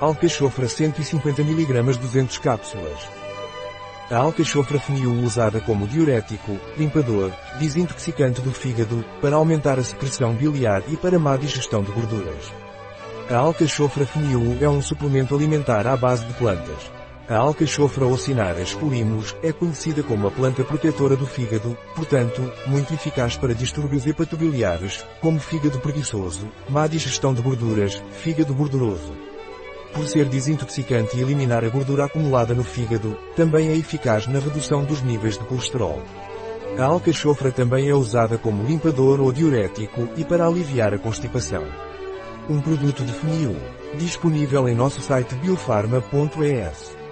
Alcachofra 150 mg 200 cápsulas. A alcachofra fenil usada como diurético, limpador, desintoxicante do fígado, para aumentar a secreção biliar e para má digestão de gorduras. A alcachofra fenil é um suplemento alimentar à base de plantas. A alcachofra ocinaras pulimus é conhecida como a planta protetora do fígado, portanto, muito eficaz para distúrbios hepatobiliares, como fígado preguiçoso, má digestão de gorduras, fígado gorduroso. Por ser desintoxicante e eliminar a gordura acumulada no fígado, também é eficaz na redução dos níveis de colesterol. A alcachofra também é usada como limpador ou diurético e para aliviar a constipação. Um produto de Fenil, disponível em nosso site biofarma.es.